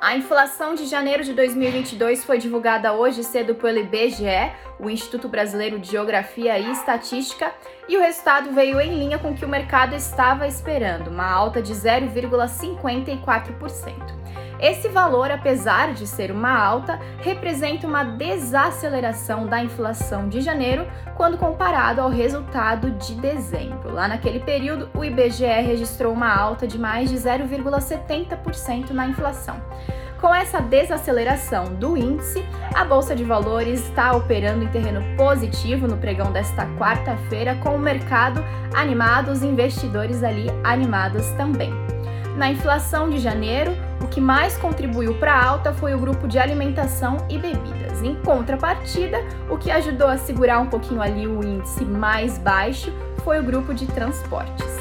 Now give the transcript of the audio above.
A inflação de janeiro de 2022 foi divulgada hoje cedo pelo IBGE, o Instituto Brasileiro de Geografia e Estatística, e o resultado veio em linha com o que o mercado estava esperando, uma alta de 0,54%. Esse valor, apesar de ser uma alta, representa uma desaceleração da inflação de janeiro quando comparado ao resultado de dezembro. Lá naquele período, o IBGE registrou uma alta de mais de 0,70% na inflação. Com essa desaceleração do índice, a Bolsa de Valores está operando em terreno positivo no pregão desta quarta-feira, com o mercado animado, os investidores ali animados também. Na inflação de janeiro, que mais contribuiu para a alta foi o grupo de alimentação e bebidas. Em contrapartida, o que ajudou a segurar um pouquinho ali o índice mais baixo foi o grupo de transportes.